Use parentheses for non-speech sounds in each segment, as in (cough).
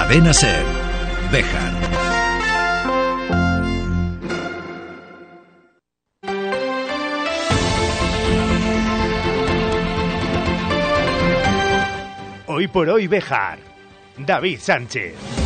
Cadena Ser. Bejar. Hoy por hoy Bejar. David Sánchez.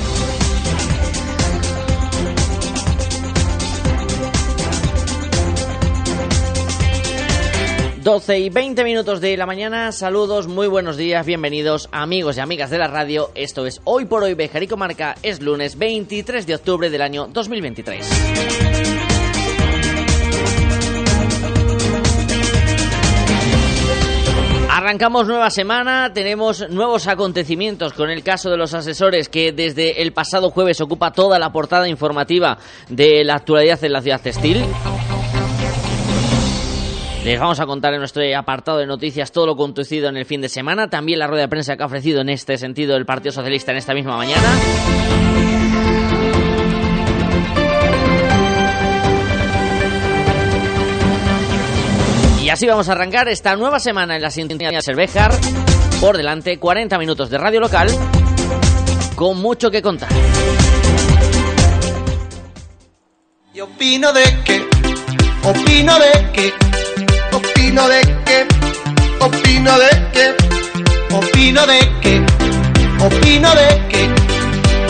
12 y 20 minutos de la mañana, saludos, muy buenos días, bienvenidos amigos y amigas de la radio, esto es Hoy por Hoy Bejar y Comarca, es lunes 23 de octubre del año 2023. Arrancamos nueva semana, tenemos nuevos acontecimientos con el caso de los asesores que desde el pasado jueves ocupa toda la portada informativa de la actualidad en la ciudad textil. Les vamos a contar en nuestro apartado de noticias todo lo conducido en el fin de semana, también la rueda de prensa que ha ofrecido en este sentido el Partido Socialista en esta misma mañana. Y así vamos a arrancar esta nueva semana en la sintonía de Cervejar. Por delante, 40 minutos de radio local con mucho que contar. Y opino de que, opino de que opino de que, opino de que, opino de que, opino de que,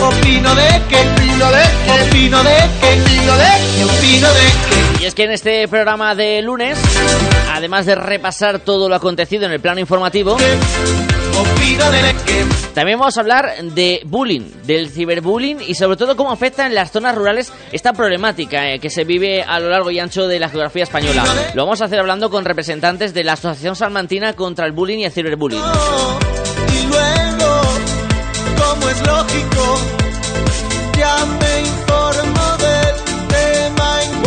opino de que, opino de que, opino de que, opino de que, opino de que. Y es que en este programa de lunes, además de repasar todo lo acontecido en el plano informativo, también vamos a hablar de bullying, del ciberbullying y sobre todo cómo afecta en las zonas rurales esta problemática eh, que se vive a lo largo y ancho de la geografía española. Lo vamos a hacer hablando con representantes de la Asociación Salmantina contra el Bullying y el Ciberbullying. Y luego, como es lógico, ya me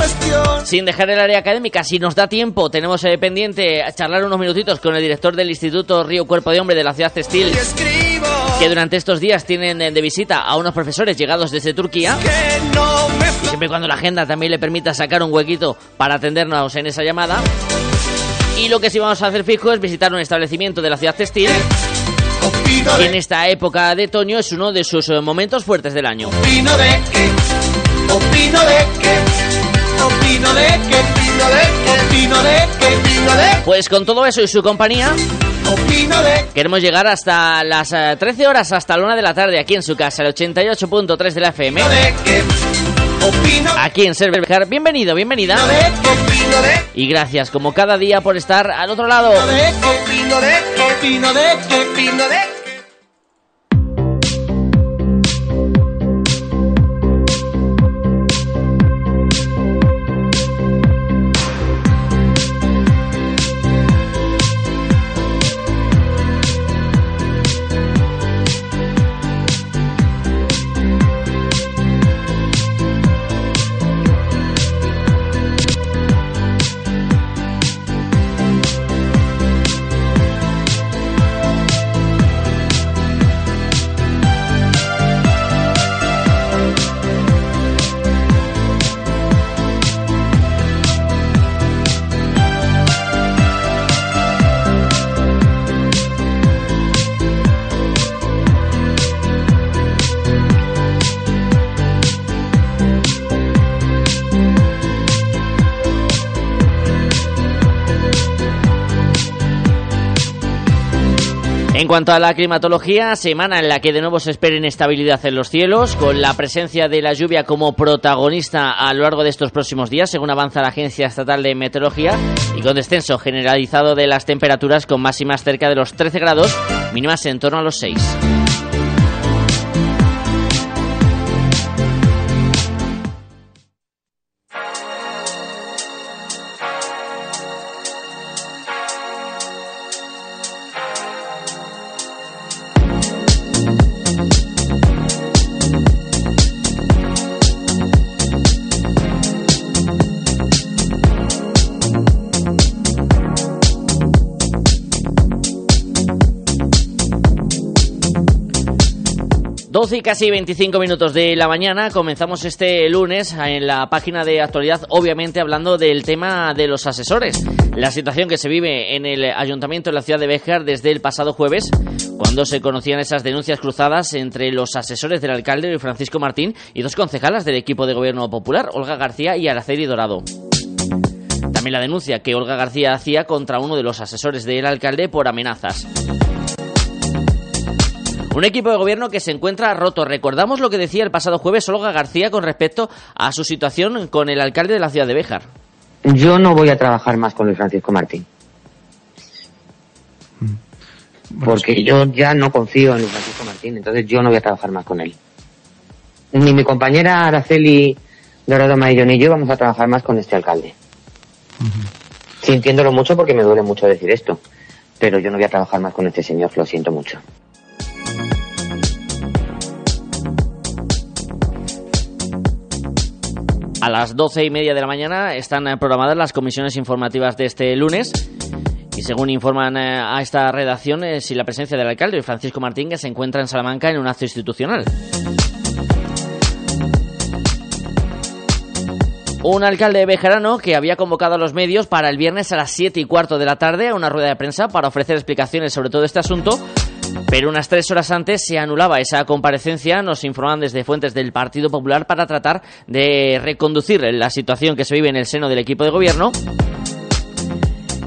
cuestión. Sin dejar el área académica, si nos da tiempo, tenemos eh, pendiente charlar unos minutitos con el director del Instituto Río Cuerpo de Hombre de la ciudad textil, Y que durante estos días tienen eh, de visita a unos profesores llegados desde Turquía. que no me Y siempre y cuando la agenda también le permita sacar un huequito para atendernos en esa llamada. Y lo que sí vamos a hacer fijo es visitar un establecimiento de la ciudad textil, que en esta época de otoño es uno de sus eh, momentos fuertes del año. opino de que, opino de que, opino de que, opino de que, opino de que, opino de Pues con todo eso y su compañía, opino de que. queremos llegar hasta las eh, 13 horas, hasta la 1 de la tarde, aquí en su casa, el 88.3 de la FM, de que opino aquí en Server. Bienvenido, bienvenida. de que Y gracias, como cada día, por estar al otro lado. opino de que opino de que opino de En cuanto a la climatología, semana en la que de nuevo se espera inestabilidad en los cielos, con la presencia de la lluvia como protagonista a lo largo de estos próximos días, según avanza la Agencia Estatal de Meteorología, y con descenso generalizado de las temperaturas con máximas cerca de los 13 grados, mínimas en torno a los 6.12 y casi 25 minutos de la mañana. Comenzamos este lunes en la página de actualidad, obviamente hablando del tema de los asesores. La situación que se vive en el ayuntamiento de la ciudad de Béjar desde el pasado jueves, cuando se conocían esas denuncias cruzadas entre los asesores del alcalde Francisco Martín y dos concejalas del equipo de gobierno popular, Olga García y Araceli Dorado. También la denuncia que Olga García hacía contra uno de los asesores del alcalde por amenazas. Un equipo de gobierno que se encuentra roto. Recordamos lo que decía el pasado jueves Olga García con respecto a su situación con el alcalde de la ciudad de Béjar. Yo no voy a trabajar más con Luis Francisco Martín. Mm. Porque yo ya no confío en Luis Francisco Martín, entonces yo no voy a trabajar más con él. Ni mi compañera Araceli Dorado Maillo ni yo vamos a trabajar más con este alcalde. Sintiéndolo mucho porque me duele mucho decir esto. Pero yo no voy a trabajar más con este señor, lo siento mucho. A las doce y media de la mañana están eh, programadas las comisiones informativas de este lunes. Y según informan eh, a esta redacción, eh, si la presencia del alcalde Francisco Martín se encuentra en Salamanca en un acto institucional. Un alcalde bejarano que había convocado a los medios para el viernes a las 7 y cuarto de la tarde a una rueda de prensa para ofrecer explicaciones sobre todo este asunto, pero unas tres horas antes se anulaba esa comparecencia, nos informan desde fuentes del Partido Popular para tratar de reconducir la situación que se vive en el seno del equipo de gobierno.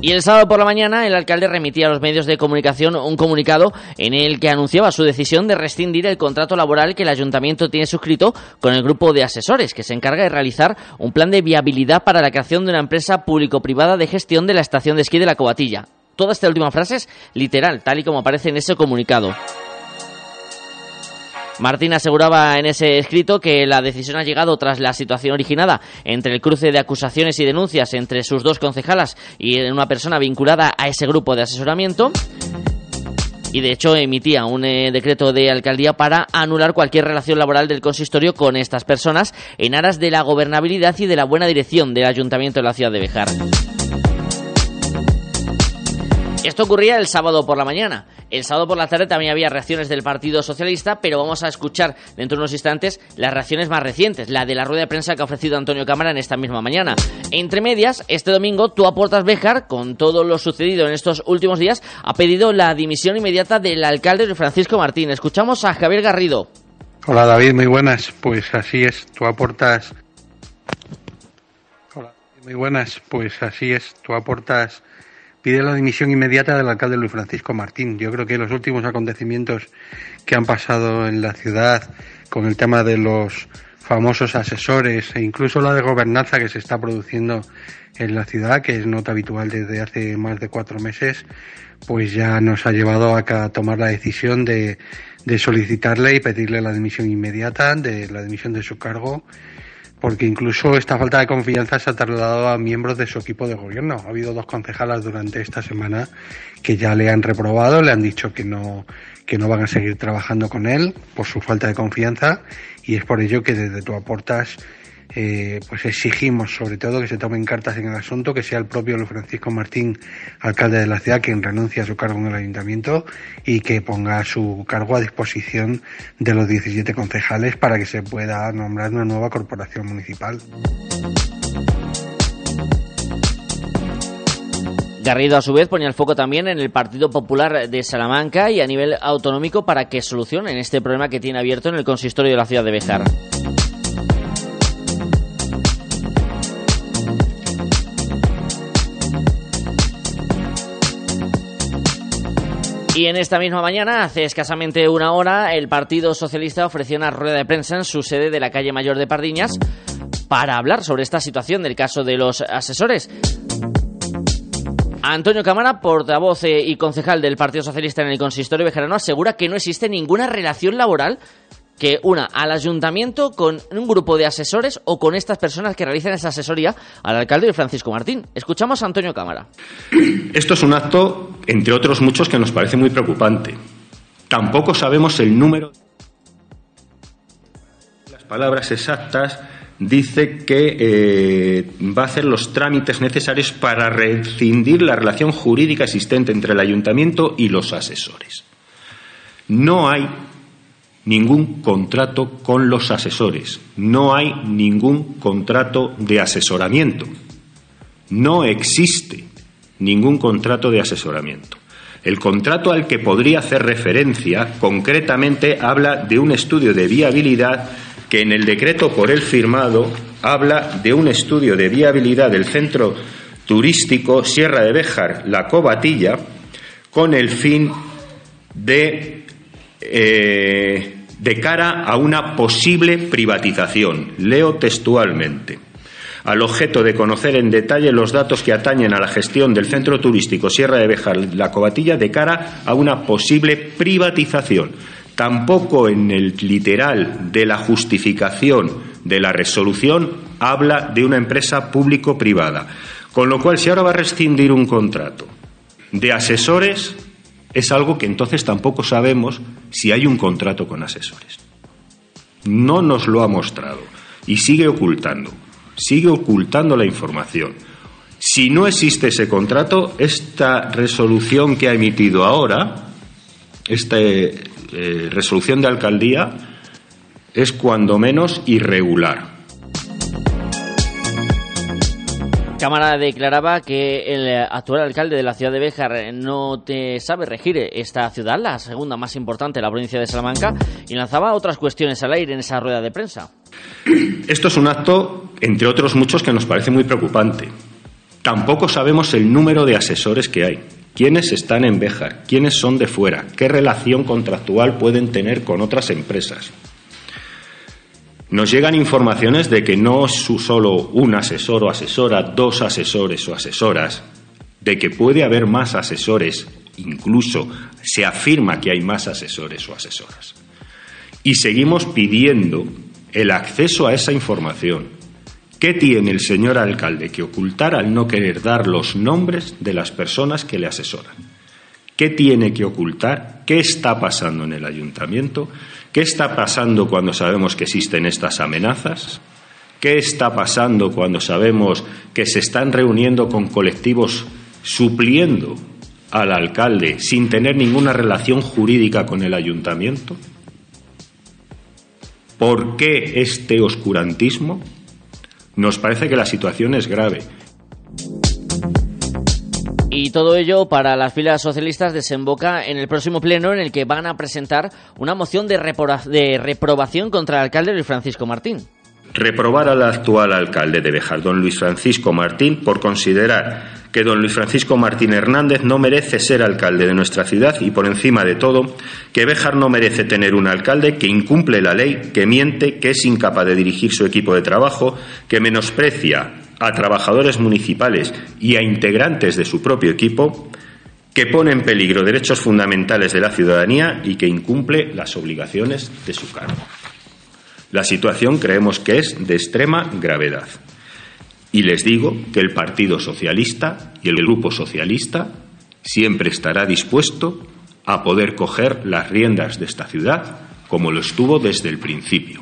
Y el sábado por la mañana el alcalde remitía a los medios de comunicación un comunicado en el que anunciaba su decisión de rescindir el contrato laboral que el ayuntamiento tiene suscrito con el grupo de asesores que se encarga de realizar un plan de viabilidad para la creación de una empresa público-privada de gestión de la estación de esquí de la Cobatilla. Toda esta última frase es literal, tal y como aparece en ese comunicado. Martín aseguraba en ese escrito que la decisión ha llegado tras la situación originada entre el cruce de acusaciones y denuncias entre sus dos concejalas y una persona vinculada a ese grupo de asesoramiento. Y de hecho emitía un eh, decreto de alcaldía para anular cualquier relación laboral del consistorio con estas personas en aras de la gobernabilidad y de la buena dirección del ayuntamiento de la ciudad de Bejar. Esto ocurría el sábado por la mañana. El sábado por la tarde también había reacciones del Partido Socialista, pero vamos a escuchar dentro de unos instantes las reacciones más recientes, la de la rueda de prensa que ha ofrecido Antonio Cámara en esta misma mañana. Entre medias, este domingo, tú aportas Bejar, con todo lo sucedido en estos últimos días, ha pedido la dimisión inmediata del alcalde Francisco Martín. Escuchamos a Javier Garrido. Hola David, muy buenas. Pues así es, tú aportas. Hola, muy buenas. Pues así es, tú aportas pide la dimisión inmediata del alcalde Luis Francisco Martín. Yo creo que los últimos acontecimientos que han pasado en la ciudad con el tema de los famosos asesores e incluso la de gobernanza que se está produciendo en la ciudad, que es nota habitual desde hace más de cuatro meses, pues ya nos ha llevado a tomar la decisión de, de solicitarle y pedirle la dimisión inmediata, de la dimisión de su cargo porque incluso esta falta de confianza se ha trasladado a miembros de su equipo de gobierno. Ha habido dos concejalas durante esta semana que ya le han reprobado, le han dicho que no, que no van a seguir trabajando con él por su falta de confianza y es por ello que desde tu aportas eh, pues exigimos sobre todo que se tomen cartas en el asunto, que sea el propio Luis Francisco Martín, alcalde de la ciudad, quien renuncie a su cargo en el ayuntamiento y que ponga su cargo a disposición de los 17 concejales para que se pueda nombrar una nueva corporación municipal. Garrido, a su vez, ponía el foco también en el Partido Popular de Salamanca y a nivel autonómico para que solucionen este problema que tiene abierto en el consistorio de la ciudad de Bejar. Y en esta misma mañana, hace escasamente una hora, el Partido Socialista ofreció una rueda de prensa en su sede de la calle Mayor de Pardiñas para hablar sobre esta situación del caso de los asesores. Antonio Cámara, portavoz eh, y concejal del Partido Socialista en el Consistorio Bejarano, asegura que no existe ninguna relación laboral que una al ayuntamiento con un grupo de asesores o con estas personas que realizan esa asesoría al alcalde de Francisco Martín. Escuchamos a Antonio Cámara. (clears throat) Esto es un acto, entre otros muchos, que nos parece muy preocupante. Tampoco sabemos el número. Las palabras exactas dice que eh, va a hacer los trámites necesarios para rescindir la relación jurídica existente entre el ayuntamiento y los asesores. No hay ningún contrato con los asesores, no hay ningún contrato de asesoramiento, no existe ningún contrato de asesoramiento. El contrato al que podría hacer referencia concretamente habla de un estudio de viabilidad que en el decreto por él firmado habla de un estudio de viabilidad del centro turístico Sierra de Béjar, La Cobatilla, con el fin de, eh, de cara a una posible privatización. Leo textualmente al objeto de conocer en detalle los datos que atañen a la gestión del centro turístico Sierra de Béjar La Cobatilla de cara a una posible privatización. Tampoco en el literal de la justificación de la resolución habla de una empresa público-privada. Con lo cual, si ahora va a rescindir un contrato de asesores, es algo que entonces tampoco sabemos si hay un contrato con asesores. No nos lo ha mostrado y sigue ocultando sigue ocultando la información. Si no existe ese contrato, esta resolución que ha emitido ahora, esta eh, resolución de alcaldía, es cuando menos irregular. Cámara declaraba que el actual alcalde de la ciudad de Béjar no te sabe regir esta ciudad, la segunda más importante de la provincia de Salamanca, y lanzaba otras cuestiones al aire en esa rueda de prensa. Esto es un acto, entre otros muchos, que nos parece muy preocupante. Tampoco sabemos el número de asesores que hay, quiénes están en Béjar, quiénes son de fuera, qué relación contractual pueden tener con otras empresas. Nos llegan informaciones de que no es solo un asesor o asesora, dos asesores o asesoras, de que puede haber más asesores, incluso se afirma que hay más asesores o asesoras. Y seguimos pidiendo el acceso a esa información. ¿Qué tiene el señor alcalde que ocultar al no querer dar los nombres de las personas que le asesoran? ¿Qué tiene que ocultar? ¿Qué está pasando en el ayuntamiento? ¿Qué está pasando cuando sabemos que existen estas amenazas? ¿Qué está pasando cuando sabemos que se están reuniendo con colectivos supliendo al alcalde sin tener ninguna relación jurídica con el ayuntamiento? ¿Por qué este oscurantismo? Nos parece que la situación es grave y todo ello para las filas socialistas desemboca en el próximo pleno en el que van a presentar una moción de, reprobación contra el alcalde Luis Francisco Martín. Reprobar al actual alcalde de Bejar, don Luis Francisco Martín, por considerar que don Luis Francisco Martín Hernández no merece ser alcalde de nuestra ciudad y, por encima de todo, que Bejar no merece tener un alcalde que incumple la ley, que miente, que es incapaz de dirigir su equipo de trabajo, que menosprecia a trabajadores municipales y a integrantes de su propio equipo, que pone en peligro derechos fundamentales de la ciudadanía y que incumple las obligaciones de su cargo. La situación creemos que es de extrema gravedad. Y les digo que el Partido Socialista y el Grupo Socialista siempre estará dispuesto a poder coger las riendas de esta ciudad como lo estuvo desde el principio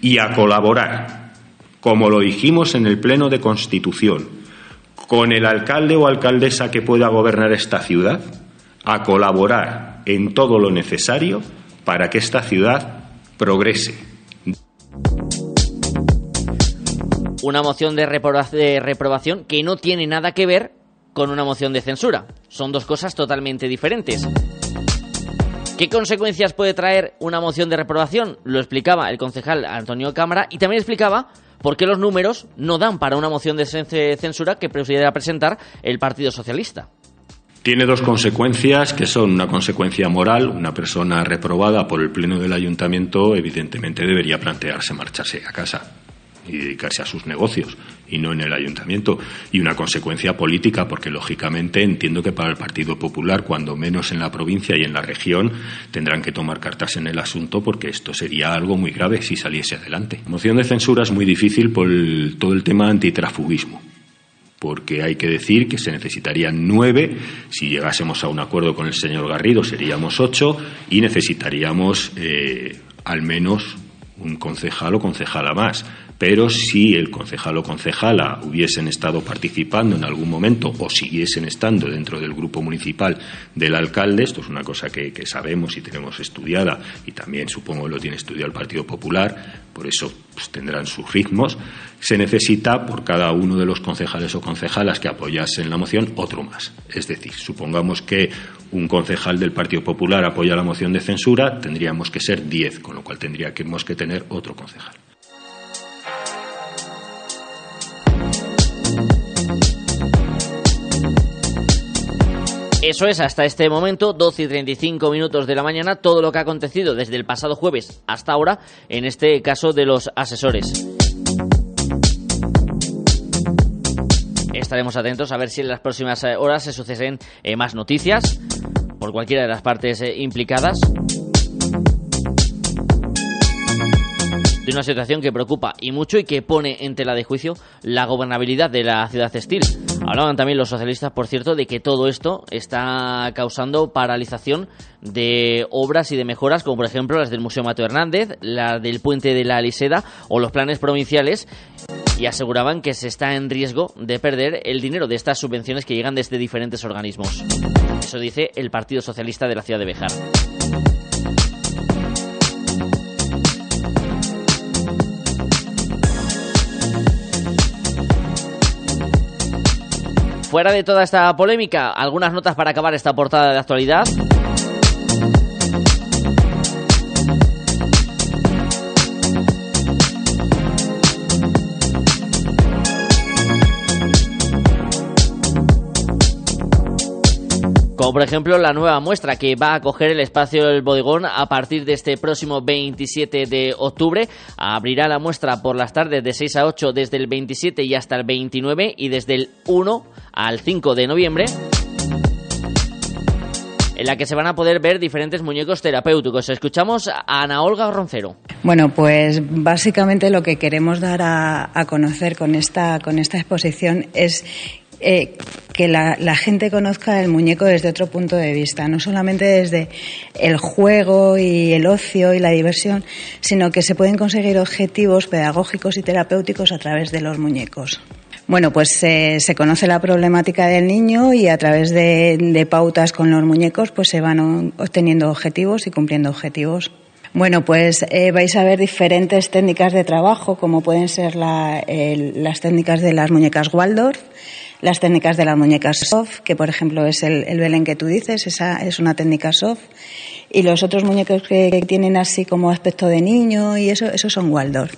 y a colaborar como lo dijimos en el Pleno de Constitución, con el alcalde o alcaldesa que pueda gobernar esta ciudad, a colaborar en todo lo necesario para que esta ciudad progrese. Una moción de, reprobación que no tiene nada que ver con una moción de censura. Son dos cosas totalmente diferentes. ¿Qué consecuencias puede traer una moción de reprobación? Lo explicaba el concejal Antonio Cámara y también explicaba por qué los números no dan para una moción de censura que prefiera presentar el Partido Socialista. Tiene dos consecuencias que son una consecuencia moral. Una persona reprobada por el Pleno del Ayuntamiento evidentemente debería plantearse marcharse a casa y dedicarse a sus negocios y no en el ayuntamiento. Y una consecuencia política, porque lógicamente entiendo que para el Partido Popular, cuando menos en la provincia y en la región, tendrán que tomar cartas en el asunto porque esto sería algo muy grave si saliese adelante. Moción de censura es muy difícil por todo el tema antitrafugismo porque hay que decir que se necesitarían nueve, si llegásemos a un acuerdo con el señor Garrido seríamos ocho y necesitaríamos eh, al menos un concejal o concejala más pero si el concejal o concejala hubiesen estado participando en algún momento o siguiesen estando dentro del grupo municipal del alcalde, esto es una cosa que, sabemos y tenemos estudiada y también supongo lo tiene estudiado el Partido Popular, por eso pues, tendrán sus ritmos, se necesita por cada uno de los concejales o concejalas que apoyasen la moción otro más. Es decir, supongamos que un concejal del Partido Popular apoya la moción de censura, tendríamos que ser diez, con lo cual tendríamos que tener otro concejal. Eso es, hasta este momento, 12 y 35 minutos de la mañana, todo lo que ha acontecido desde el pasado jueves hasta ahora, en este caso de los asesores. Estaremos atentos a ver si en las próximas eh, horas se suceden eh, más noticias por cualquiera de las partes eh, implicadas. de una situación que preocupa y mucho y que pone en tela de juicio la gobernabilidad de la ciudad textil. Hablaban también los socialistas, por cierto, de que todo esto está causando paralización de obras y de mejoras, como por ejemplo las del Museo Mateo Hernández, la del Puente de la Aliseda o los planes provinciales, y aseguraban que se está en riesgo de perder el dinero de estas subvenciones que llegan desde diferentes organismos. Eso dice el Partido Socialista de la ciudad de Bejar. Fuera de toda esta polémica, algunas notas para acabar esta portada de actualidad. Como por ejemplo la nueva muestra que va a coger el espacio del bodegón a partir de este próximo 27 de octubre. Abrirá la muestra por las tardes de 6 a 8 desde el 27 y hasta el 29 y desde el 1 al 5 de noviembre en la que se van a poder ver diferentes muñecos terapéuticos. Escuchamos a Ana Olga Roncero. Bueno, pues básicamente lo que queremos dar a, a conocer con esta, con esta exposición es eh, que la, gente conozca el muñeco desde otro punto de vista, no solamente desde el juego y el ocio y la diversión, sino que se pueden conseguir objetivos pedagógicos y terapéuticos a través de los muñecos. Bueno, pues se conoce la problemática del niño y a través de, pautas con los muñecos pues se van obteniendo objetivos y cumpliendo objetivos. Bueno, pues eh, vais a ver diferentes técnicas de trabajo, como pueden ser las técnicas de las muñecas Waldorf, las técnicas de las muñecas soft, que por ejemplo es el, el Belén que tú dices, esa es una técnica soft, y los otros muñecos que, tienen así como aspecto de niño y eso, esos son Waldorf.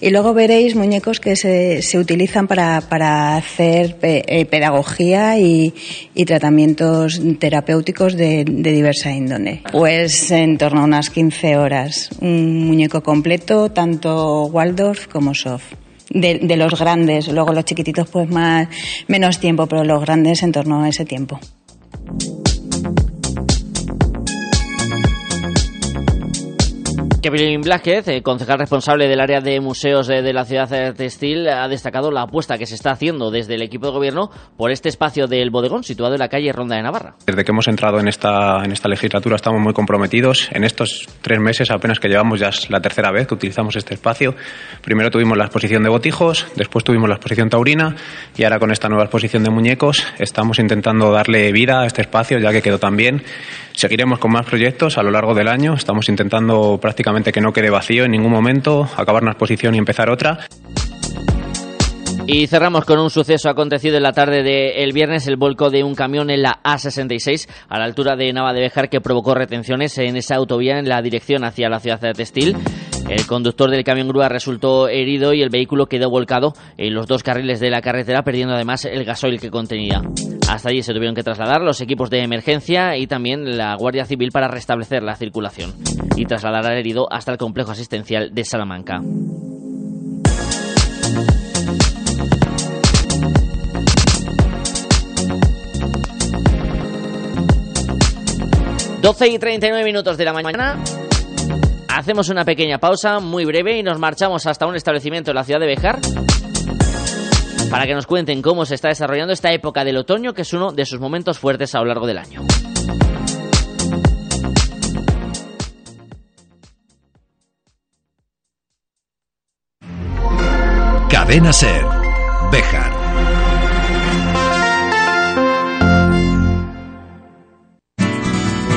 Y luego veréis muñecos que se, se utilizan para, para hacer eh, pedagogía y, y, tratamientos terapéuticos de, de diversa índole. Pues en torno a unas 15 horas, un muñeco completo, tanto Waldorf como soft de, los grandes. Luego los chiquititos, pues más, menos tiempo, pero los grandes en torno a ese tiempo. Kevin Blázquez, eh, concejal responsable del área de museos de, la ciudad textil, ha destacado la apuesta que se está haciendo desde el equipo de gobierno por este espacio del bodegón situado en la calle Ronda de Navarra. Desde que hemos entrado en esta, en esta legislatura estamos muy comprometidos. En estos tres meses apenas que llevamos ya es la tercera vez que utilizamos este espacio. Primero tuvimos la exposición de botijos, después tuvimos la exposición taurina y ahora con esta nueva exposición de muñecos estamos intentando darle vida a este espacio ya que quedó tan bien. Seguiremos con más proyectos a lo largo del año. Estamos intentando prácticamente que no quede vacío en ningún momento, acabar una exposición y empezar otra. Y cerramos con un suceso acontecido en la tarde del viernes, el volco de un camión en la A66 a la altura de Nava de Bejar que provocó retenciones en esa autovía en la dirección hacia la ciudad de Textil. El conductor del camión grúa resultó herido y el vehículo quedó volcado en los dos carriles de la carretera, perdiendo además el gasoil que contenía. Hasta allí se tuvieron que trasladar los equipos de emergencia y también la Guardia Civil para restablecer la circulación y trasladar al herido hasta el complejo asistencial de Salamanca. 12 y 39 minutos de la mañana. Hacemos una pequeña pausa muy breve y nos marchamos hasta un establecimiento en la ciudad de Bejar para que nos cuenten cómo se está desarrollando esta época del otoño, que es uno de sus momentos fuertes a lo largo del año. Cadena Ser, Bejar.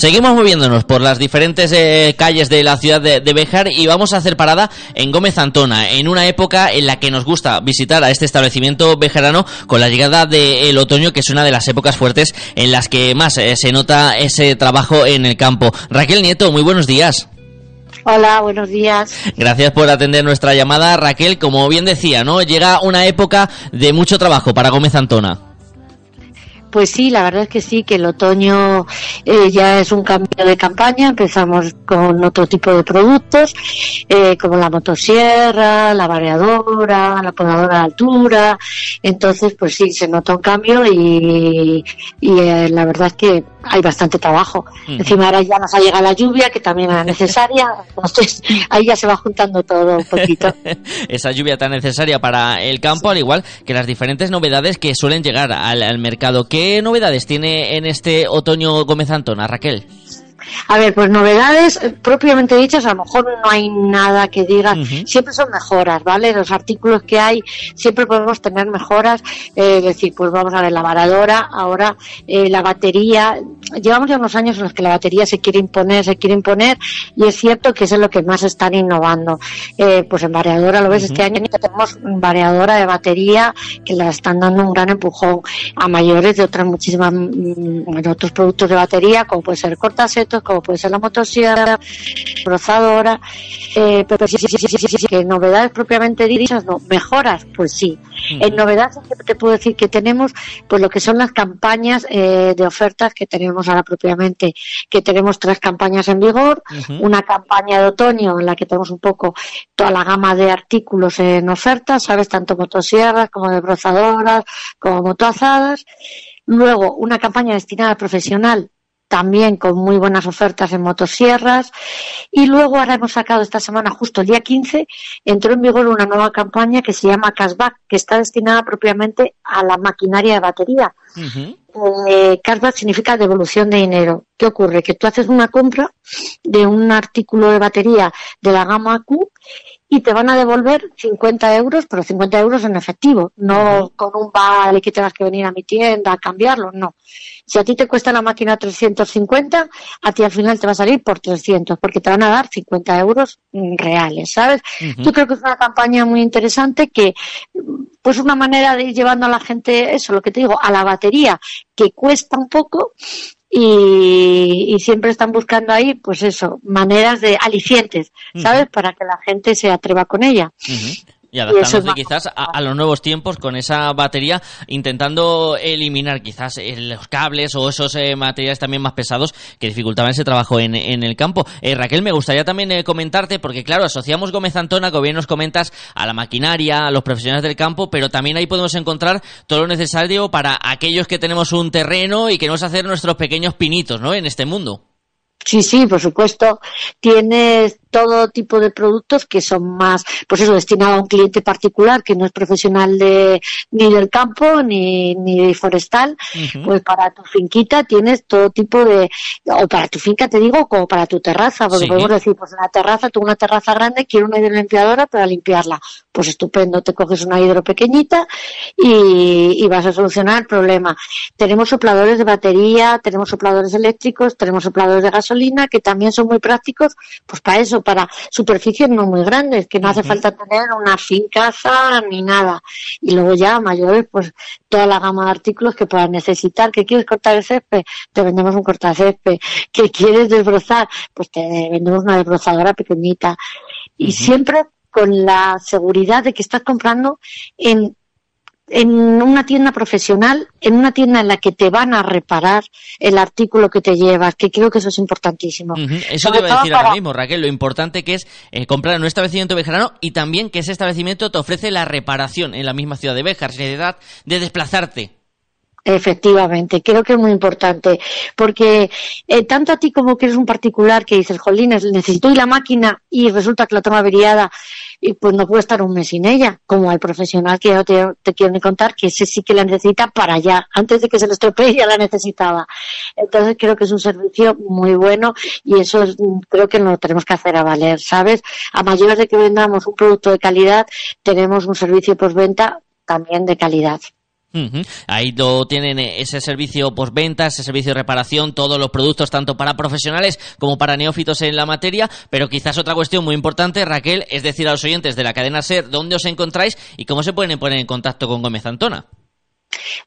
Seguimos moviéndonos por las diferentes eh, calles de la ciudad de, de, Béjar y vamos a hacer parada en Gómez Antona, en una época en la que nos gusta visitar a este establecimiento bejarano con la llegada del otoño, que es una de las épocas fuertes en las que más eh, se nota ese trabajo en el campo. Raquel Nieto, muy buenos días. Hola, buenos días. Gracias por atender nuestra llamada, Raquel. Como bien decía, ¿no? Llega una época de mucho trabajo para Gómez Antona. Pues sí, la verdad es que sí, que el otoño eh, ya es un cambio de campaña. Empezamos con otro tipo de productos, eh, como la motosierra, la variadora, la podadora de altura. Entonces, pues sí, se nota un cambio y, y eh, la verdad es que hay bastante trabajo. Encima ahora ya nos ha llegado la lluvia, que también era necesaria. (laughs) Entonces, ahí ya se va juntando todo un poquito. (laughs) Esa lluvia tan necesaria para el campo, al igual que las diferentes novedades que suelen llegar al, al mercado. ¿Qué novedades tiene en este otoño Gómez Antona, Raquel? A ver, pues novedades eh, propiamente dichas, a lo mejor no hay nada que diga, siempre son mejoras, ¿vale? Los artículos que hay, siempre podemos tener mejoras, eh, es decir, pues vamos a ver la varadora, ahora eh, la batería, llevamos ya unos años en los que la batería se quiere imponer, se quiere imponer, y es cierto que eso es lo que más están innovando. pues en variadora, lo ves, este año tenemos variadora de batería que la están dando un gran empujón a mayores de otras muchísimas, mm, de otros productos de batería, como puede ser como puede ser la motosierra, rozadora, eh, pero sí, sí, sí, sí, sí, que novedades propiamente dichas, no, mejoras, pues sí. En novedades te puedo decir que tenemos pues lo que son las campañas eh, de ofertas que tenemos ahora propiamente, que tenemos tres campañas en vigor, una campaña de otoño en la que tenemos un poco toda la gama de artículos en ofertas, sabes, tanto motosierras como de brozadoras, como motoazadas. Luego, una campaña destinada al profesional también con muy buenas ofertas en motosierras. Y luego ahora hemos sacado esta semana, justo el día 15, entró en vigor una nueva campaña que se llama Cashback, que está destinada propiamente a la maquinaria de batería. Eh, cashback significa devolución de dinero. ¿Qué ocurre? Que tú haces una compra de un artículo de batería de la gama Q y te van a devolver 50 euros, pero 50 euros en efectivo, no con un vale que tengas que venir a mi tienda a cambiarlo, no. Si a ti te cuesta la máquina 350, a ti al final te va a salir por 300, porque te van a dar 50 euros reales, ¿sabes? Yo creo que es una campaña muy interesante que, pues una manera de ir llevando a la gente, eso, lo que te digo, a la batería, que cuesta un poco, y, siempre están buscando ahí, pues eso, maneras de alicientes, ¿sabes? Para que la gente se atreva con ella. Y adaptándose quizás a, los nuevos tiempos con esa batería, intentando eliminar quizás eh, los cables o esos eh, materiales también más pesados que dificultaban ese trabajo en, el campo. Eh, Raquel, me gustaría también comentarte, porque claro, asociamos Gómez Antona, como bien nos comentas, a la maquinaria, a los profesionales del campo, pero también ahí podemos encontrar todo lo necesario para aquellos que tenemos un terreno y queremos hacer nuestros pequeños pinitos, ¿no? En este mundo. Sí, sí, por supuesto. Tienes todo tipo de productos que son más, pues eso, destinados a un cliente particular que no es profesional de, ni del campo ni, ni forestal. Pues para tu finquita tienes todo tipo de, o para tu finca te digo, como para tu terraza, porque podemos decir, pues la terraza, tengo una terraza grande, quiero una hidrolimpiadora para limpiarla. Pues estupendo, te coges una hidro pequeñita y, y vas a solucionar el problema. Tenemos sopladores de batería, tenemos sopladores eléctricos, tenemos sopladores de gasolina que también son muy prácticos, pues para eso para superficies no muy grandes, que no hace falta tener una fincaza ni nada. Y luego ya mayores, pues toda la gama de artículos que puedas necesitar. ¿Que quieres cortar el césped? Te vendemos un cortacésped. ¿Que quieres desbrozar? Pues te vendemos una desbrozadora pequeñita. Y siempre con la seguridad de que estás comprando en en una tienda profesional, en una tienda en la que te van a reparar el artículo que te llevas, que creo que eso es importantísimo. Eso te iba a decir ahora mismo, Raquel, lo importante que es eh, comprar en un establecimiento bejarano y también que ese establecimiento te ofrece la reparación en la misma ciudad de Bejar, sin necesidad de desplazarte. Efectivamente, creo que es muy importante, porque eh, tanto a ti como que eres un particular que dices, jolines, necesito ir la máquina y resulta que la toma averiada y pues no puedo estar un mes sin ella, como al profesional que yo te, quiero contar, que ese sí que la necesita para allá, antes de que se le estropee ya la necesitaba. Entonces creo que es un servicio muy bueno y eso creo que lo tenemos que hacer a valer, ¿sabes? A mayores de que vendamos un producto de calidad, tenemos un servicio postventa también de calidad. Ahí lo tienen eh, ese servicio postventa, ese servicio de reparación, todos los productos, tanto para profesionales como para neófitos en la materia. Pero quizás otra cuestión muy importante, Raquel, es decir a los oyentes de la cadena SER dónde os encontráis y cómo se pueden poner en contacto con Gómez Antona.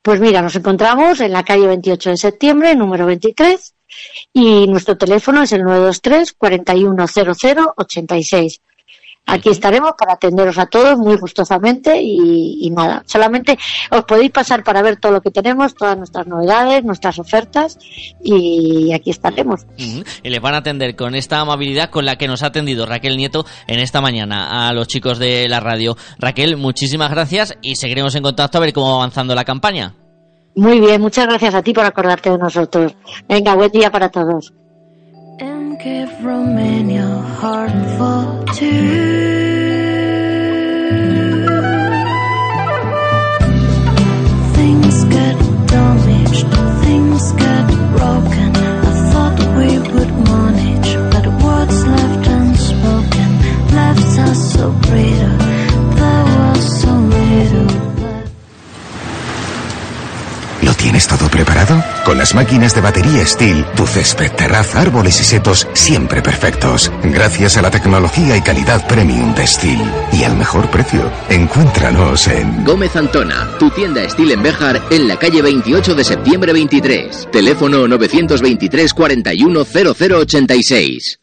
Pues mira, nos encontramos en la calle 28 de septiembre, número 23, y nuestro teléfono es el 923 410086. Aquí estaremos para atenderos a todos muy gustosamente y, nada, solamente os podéis pasar para ver todo lo que tenemos, todas nuestras novedades, nuestras ofertas y aquí estaremos. Y les van a atender con esta amabilidad con la que nos ha atendido Raquel Nieto en esta mañana a los chicos de la radio. Raquel, muchísimas gracias y seguiremos en contacto a ver cómo va avanzando la campaña. Muy bien, muchas gracias a ti por acordarte de nosotros. Venga, buen día para todos. Give Romania heart for two. Things get damaged, things get broken. I thought we would manage, but words left unspoken left us so bitter. Tienes todo preparado? Con las máquinas de batería Steel, tu césped, terraza, árboles y setos siempre perfectos. Gracias a la tecnología y calidad premium de Steel. Y al mejor precio. Encuéntranos en... Gómez Antona, tu tienda Steel en Bejar, en la calle 28 de septiembre 23. Teléfono 923 41 0086.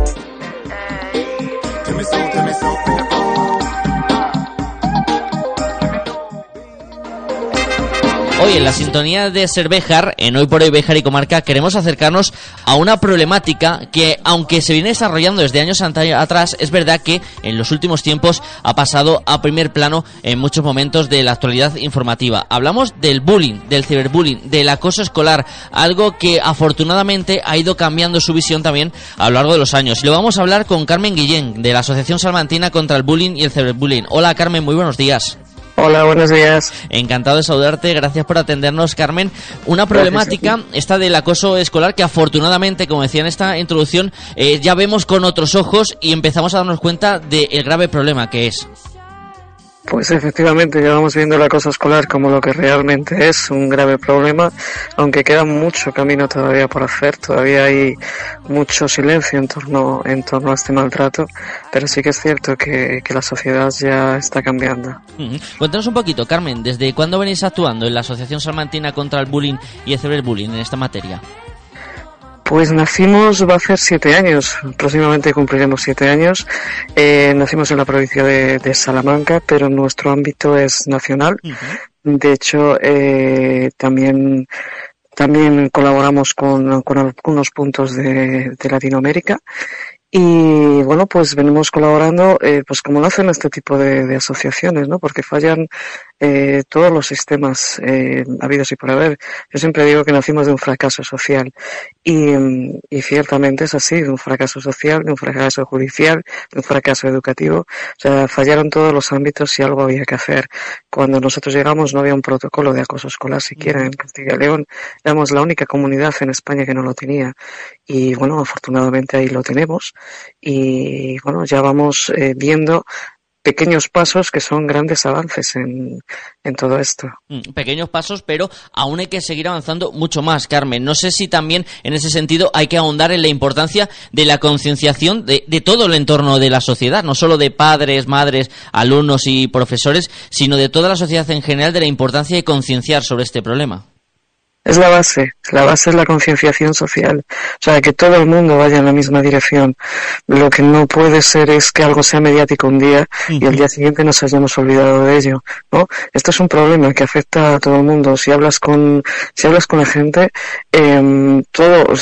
Hoy en la sintonía de Ser Béjar, en Hoy por Hoy Béjar y Comarca, queremos acercarnos a una problemática que, aunque se viene desarrollando desde años atrás, es verdad que en los últimos tiempos ha pasado a primer plano en muchos momentos de la actualidad informativa. Hablamos del bullying, del ciberbullying, del acoso escolar, algo que afortunadamente ha ido cambiando su visión también a lo largo de los años. Y lo vamos a hablar con Carmen Guillén, de la Asociación Salmantina contra el Bullying y el Ciberbullying. Hola Carmen, muy buenos días. Hola, buenos días. Encantado de saludarte, gracias por atendernos, Carmen. Una problemática, esta del acoso escolar, que afortunadamente, como decía en esta introducción, eh, ya vemos con otros ojos y empezamos a darnos cuenta del grave problema que es. Pues efectivamente, llevamos viendo la cosa escolar como lo que realmente es un grave problema, aunque queda mucho camino todavía por hacer, todavía hay mucho silencio en torno, en torno a este maltrato, pero sí que es cierto que, la sociedad ya está cambiando. Cuéntanos un poquito, Carmen, ¿desde cuándo venís actuando en la Asociación Salmantina contra el Bullying y el Ciberbullying en esta materia? Pues nacimos, va a hacer siete años, próximamente cumpliremos siete años. Eh, nacimos en la provincia de, Salamanca, pero nuestro ámbito es nacional. De hecho, eh, también también colaboramos con, con algunos puntos de, de Latinoamérica y bueno, pues venimos colaborando, eh, pues como lo hacen este tipo de, de asociaciones, ¿no? Porque fallan eh, todos los sistemas eh, habidos y por haber. Yo siempre digo que nacimos de un fracaso social y, y ciertamente es así, de un fracaso social, de un fracaso judicial, de un fracaso educativo. O sea, fallaron todos los ámbitos y algo había que hacer. Cuando nosotros llegamos no había un protocolo de acoso escolar siquiera en Castilla y León. Éramos la única comunidad en España que no lo tenía. Y bueno, afortunadamente ahí lo tenemos y bueno, ya vamos eh, viendo pequeños pasos que son grandes avances en, en todo esto. Mm, pequeños pasos, pero aún hay que seguir avanzando mucho más, Carmen. No sé si también en ese sentido hay que ahondar en la importancia de la concienciación de, de todo el entorno de la sociedad, no solo de padres, madres, alumnos y profesores, sino de toda la sociedad en general de la importancia de concienciar sobre este problema. Es la base, la base es la concienciación social, o sea, que todo el mundo vaya en la misma dirección. Lo que no puede ser es que algo sea mediático un día y al día siguiente nos hayamos olvidado de ello, ¿no? Esto es un problema que afecta a todo el mundo. Si hablas con, si hablas con la gente, eh, todo,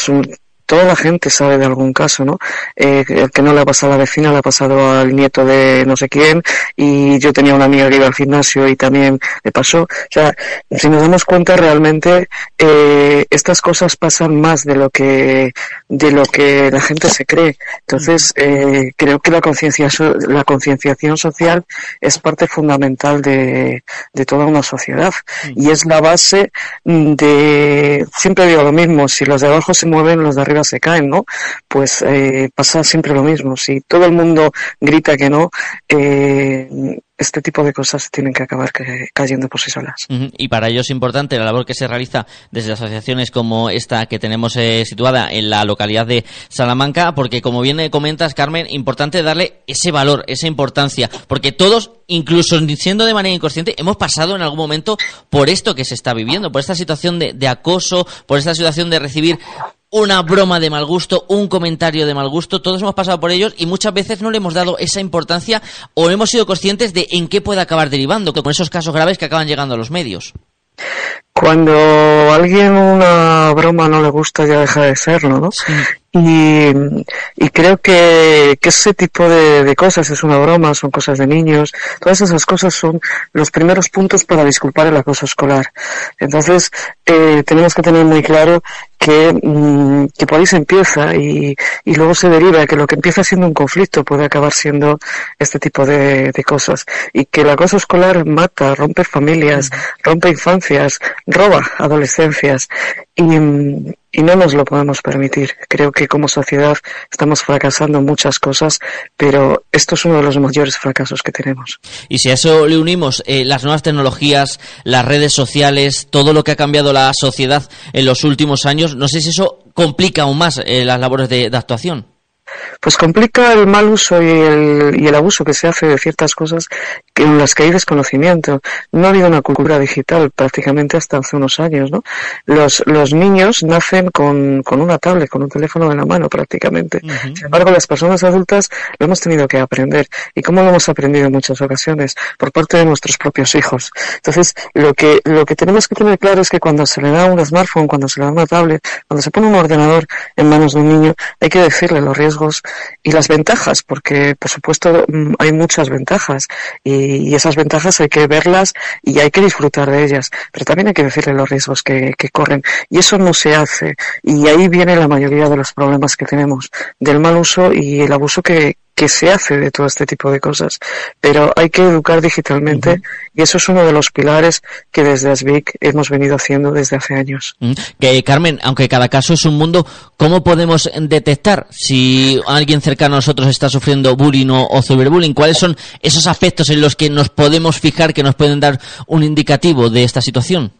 toda la gente sabe de algún caso, ¿no? Eh, el que no le ha pasado a la vecina, le ha pasado al nieto de no sé quién, y yo tenía una amiga que iba al gimnasio y también le pasó. O sea, si nos damos cuenta realmente, eh, estas cosas pasan más de lo que, de lo que la gente se cree. Entonces, eh, creo que la concienciación, la concienciación social es parte fundamental de, de toda una sociedad. Y es la base de, siempre digo lo mismo, si los de abajo se mueven, los de arriba se caen, ¿no? Pues eh, pasa siempre lo mismo. Si todo el mundo grita que no, eh, este tipo de cosas tienen que acabar cayendo por sí solas. Y para ello es importante la labor que se realiza desde asociaciones como esta que tenemos eh, situada en la localidad de Salamanca, porque como bien comentas, Carmen, importante darle ese valor, esa importancia, porque todos, incluso siendo de manera inconsciente, hemos pasado en algún momento por esto que se está viviendo, por esta situación de acoso, por esta situación de recibir una broma de mal gusto, un comentario de mal gusto, todos hemos pasado por ellos y muchas veces no le hemos dado esa importancia o hemos sido conscientes de en qué puede acabar derivando, con esos casos graves que acaban llegando a los medios. Cuando a alguien una broma no le gusta ya deja de serlo, ¿no? Y, y, creo que, que ese tipo de, de, cosas es una broma, son cosas de niños, todas esas cosas son los primeros puntos para disculpar el acoso escolar. Entonces, eh, tenemos que tener muy claro que, mm, que por ahí se empieza y, y luego se deriva que lo que empieza siendo un conflicto puede acabar siendo este tipo de, de cosas y que el acoso escolar mata, rompe familias, rompe infancias, roba adolescencias y, y no nos lo podemos permitir. Creo que como sociedad estamos fracasando muchas cosas, pero esto es uno de los mayores fracasos que tenemos. Y si a eso le unimos eh, las nuevas tecnologías, las redes sociales, todo lo que ha cambiado la sociedad en los últimos años, no sé si eso complica aún más eh, las labores de actuación. Pues complica el mal uso y el, y el abuso que se hace de ciertas cosas que, en las que hay desconocimiento. No ha habido una cultura digital prácticamente hasta hace unos años, ¿no? Los, los niños nacen con, con una tablet, con un teléfono en la mano prácticamente. Sin embargo, las personas adultas lo hemos tenido que aprender. ¿Y cómo lo hemos aprendido en muchas ocasiones? Por parte de nuestros propios hijos. Entonces, lo que, lo que tenemos que tener claro es que cuando se le da un smartphone, cuando se le da una tablet, cuando se pone un ordenador en manos de un niño, hay que decirle los riesgos y las ventajas, porque por supuesto mm, hay muchas ventajas y, esas ventajas hay que verlas y hay que disfrutar de ellas, pero también hay que decirle los riesgos que, que corren y eso no se hace. Y ahí viene la mayoría de los problemas que tenemos del mal uso y el abuso que, que se hace de todo este tipo de cosas. Pero hay que educar digitalmente y eso es uno de los pilares que desde ASBIC hemos venido haciendo desde hace años. Que Carmen, aunque cada caso es un mundo, ¿cómo podemos detectar si alguien cercano a nosotros está sufriendo bullying o, o ciberbullying? ¿Cuáles son esos aspectos en los que nos podemos fijar que nos pueden dar un indicativo de esta situación?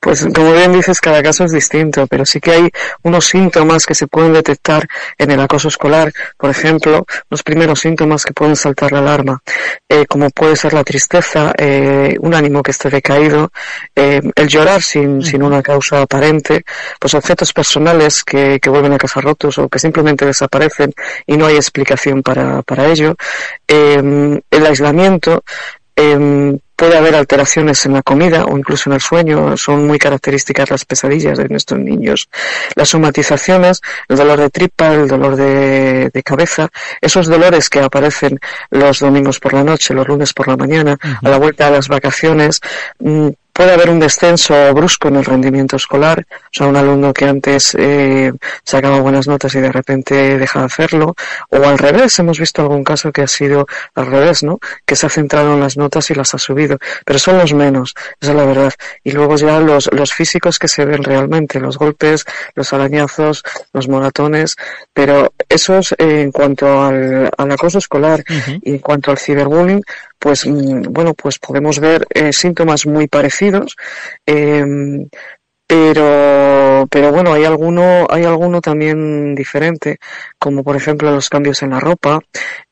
Pues como bien dices, cada caso es distinto, pero sí que hay unos síntomas que se pueden detectar en el acoso escolar. Por ejemplo, los primeros síntomas que pueden saltar la alarma, eh, como puede ser la tristeza, eh, un ánimo que esté decaído, eh, el llorar sin, sin una causa aparente, pues objetos personales que, que vuelven a casa rotos o que simplemente desaparecen y no hay explicación para, para ello, el aislamiento, Puede haber alteraciones en la comida o incluso en el sueño. Son muy características las pesadillas de nuestros niños. Las somatizaciones, el dolor de tripa, el dolor de, cabeza, esos dolores que aparecen los domingos por la noche, los lunes por la mañana, a la vuelta de las vacaciones, mm, puede haber un descenso brusco en el rendimiento escolar, o sea, un alumno que antes eh, sacaba buenas notas y de repente deja de hacerlo, o al revés, hemos visto algún caso que ha sido al revés, ¿no? Que se ha centrado en las notas y las ha subido, pero son los menos, esa es la verdad. Y luego ya los, los físicos que se ven realmente, los golpes, los arañazos, los moratones, pero esos eh, en cuanto al, al acoso escolar y en cuanto al ciberbullying, pues mm, bueno, pues podemos ver eh, síntomas muy parecidos, em, pero pero bueno hay alguno hay alguno también diferente como por ejemplo los cambios en la ropa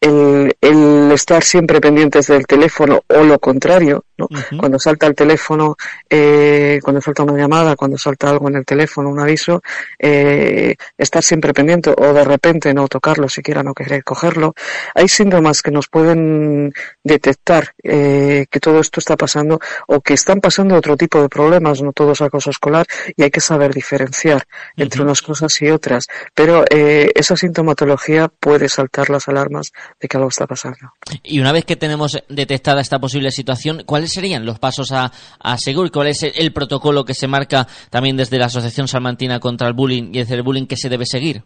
el, el estar siempre pendientes del teléfono o lo contrario ¿no? cuando salta el teléfono eh, cuando salta una llamada cuando salta algo en el teléfono un aviso eh, estar siempre pendiente o de repente no tocarlo siquiera no querer cogerlo hay síntomas que nos pueden detectar eh, que todo esto está pasando o que están pasando otro tipo de problemas no todo es acoso escolar y hay que saber diferenciar entre unas cosas y otras. Pero eh, esa sintomatología puede saltar las alarmas de que algo está pasando. Y una vez que tenemos detectada esta posible situación, ¿cuáles serían los pasos a, a seguir? ¿Cuál es el, protocolo que se marca también desde la Asociación Salmantina contra el Bullying y el bullying que se debe seguir?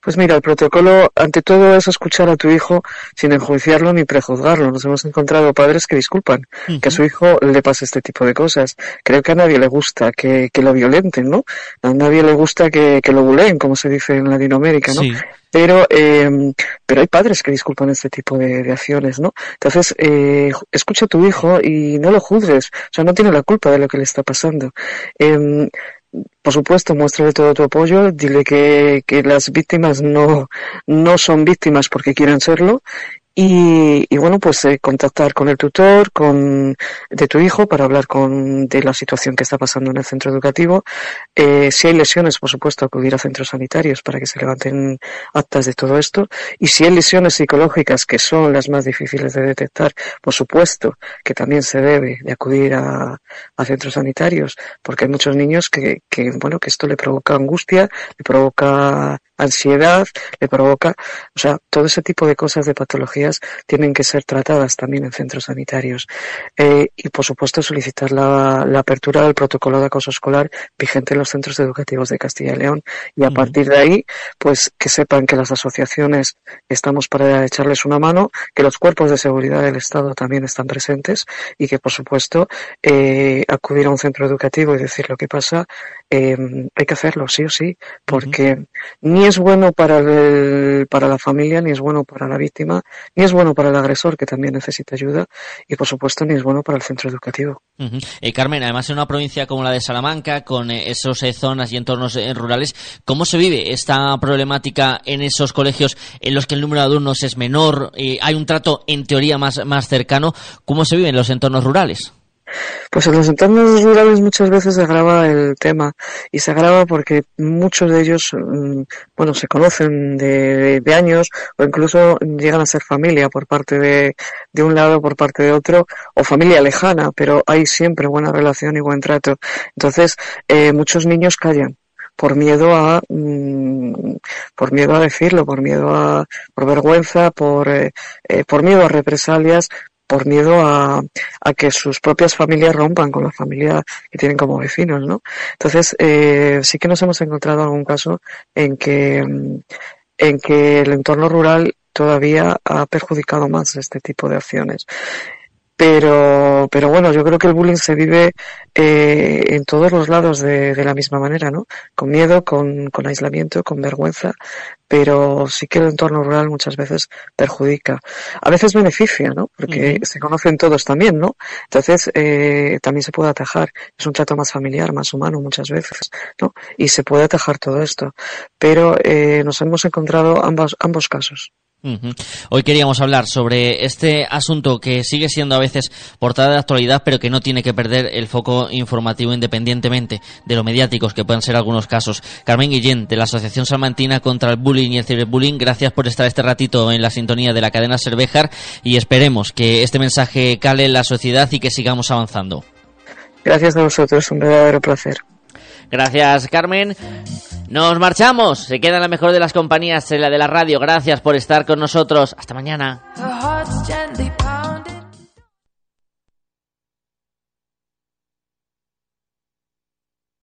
Pues mira, el protocolo ante todo es escuchar a tu hijo sin enjuiciarlo ni prejuzgarlo. Nos hemos encontrado padres que disculpan que a su hijo le pase este tipo de cosas. Creo que a nadie le gusta que, que lo violenten, ¿no? A nadie le gusta que, que lo buleen, como se dice en Latinoamérica, ¿no? Pero, eh, pero hay padres que disculpan este tipo de, de acciones, ¿no? Entonces, eh, escucha a tu hijo y no lo juzgues. O sea, no tiene la culpa de lo que le está pasando. Eh, por supuesto, muéstrale todo tu apoyo, dile que, que las víctimas no, no son víctimas porque quieren serlo y, y, bueno, pues eh, contactar con el tutor, con de tu hijo para hablar con de la situación que está pasando en el centro educativo. Eh, si hay lesiones, por supuesto, acudir a centros sanitarios para que se levanten actas de todo esto. Y si hay lesiones psicológicas que son las más difíciles de detectar, por supuesto que también se debe de acudir a, a centros sanitarios, porque hay muchos niños que, que, bueno, que esto le provoca angustia, le provoca ansiedad, le provoca, o sea, todo ese tipo de cosas de patología tienen que ser tratadas también en centros sanitarios. Eh, y, por supuesto, solicitar la, apertura del protocolo de acoso escolar vigente en los centros educativos de Castilla y León. Y a partir de ahí, pues que sepan que las asociaciones estamos para echarles una mano, que los cuerpos de seguridad del Estado también están presentes y que, por supuesto, eh, acudir a un centro educativo y decir lo que pasa, eh, hay que hacerlo, sí o sí, porque ni es bueno para, el, para la familia, ni es bueno para la víctima, ni es bueno para el agresor, que también necesita ayuda, y por supuesto ni es bueno para el centro educativo. eh, Carmen, además en una provincia como la de Salamanca, con eh, esos eh, zonas y entornos rurales, ¿cómo se vive esta problemática en esos colegios en los que el número de alumnos es menor? hay un trato en teoría más, más cercano. ¿Cómo se vive en los entornos rurales? Pues en los entornos rurales muchas veces se agrava el tema y se agrava porque muchos de ellos, mm, bueno, se conocen de, de años o incluso llegan a ser familia por parte de, de un lado, por parte de otro, o familia lejana, pero hay siempre buena relación y buen trato. Entonces, eh, muchos niños callan por miedo a mm, por miedo a decirlo, por miedo a por vergüenza, por eh, eh, por miedo a represalias, por miedo a, que sus propias familias rompan con la familia que tienen como vecinos, ¿no? Entonces, eh, sí que nos hemos encontrado algún caso en que, en que el entorno rural todavía ha perjudicado más este tipo de acciones. Pero, pero bueno, yo creo que el bullying se vive eh, en todos los lados de, de, la misma manera, ¿no? Con miedo, con, con, aislamiento, con vergüenza, pero sí que el entorno rural muchas veces perjudica. A veces beneficia, ¿no? Porque uh -huh. se conocen todos también, ¿no? Entonces, eh, también se puede atajar. Es un trato más familiar, más humano muchas veces, ¿no? Y se puede atajar todo esto. Pero eh, nos hemos encontrado ambos, ambos casos. Hoy queríamos hablar sobre este asunto que sigue siendo a veces portada de actualidad, pero que no tiene que perder el foco informativo independientemente de lo mediáticos que puedan ser algunos casos. Carmen Guillén, de la Asociación Salmantina contra el Bullying y el Ciberbullying, gracias por estar este ratito en la sintonía de la cadena Cervejar y esperemos que este mensaje cale en la sociedad y que sigamos avanzando. Gracias a vosotros, un verdadero placer. Gracias, Carmen. Nos marchamos. Se queda la mejor de las compañías, en la de la radio. Gracias por estar con nosotros. Hasta mañana.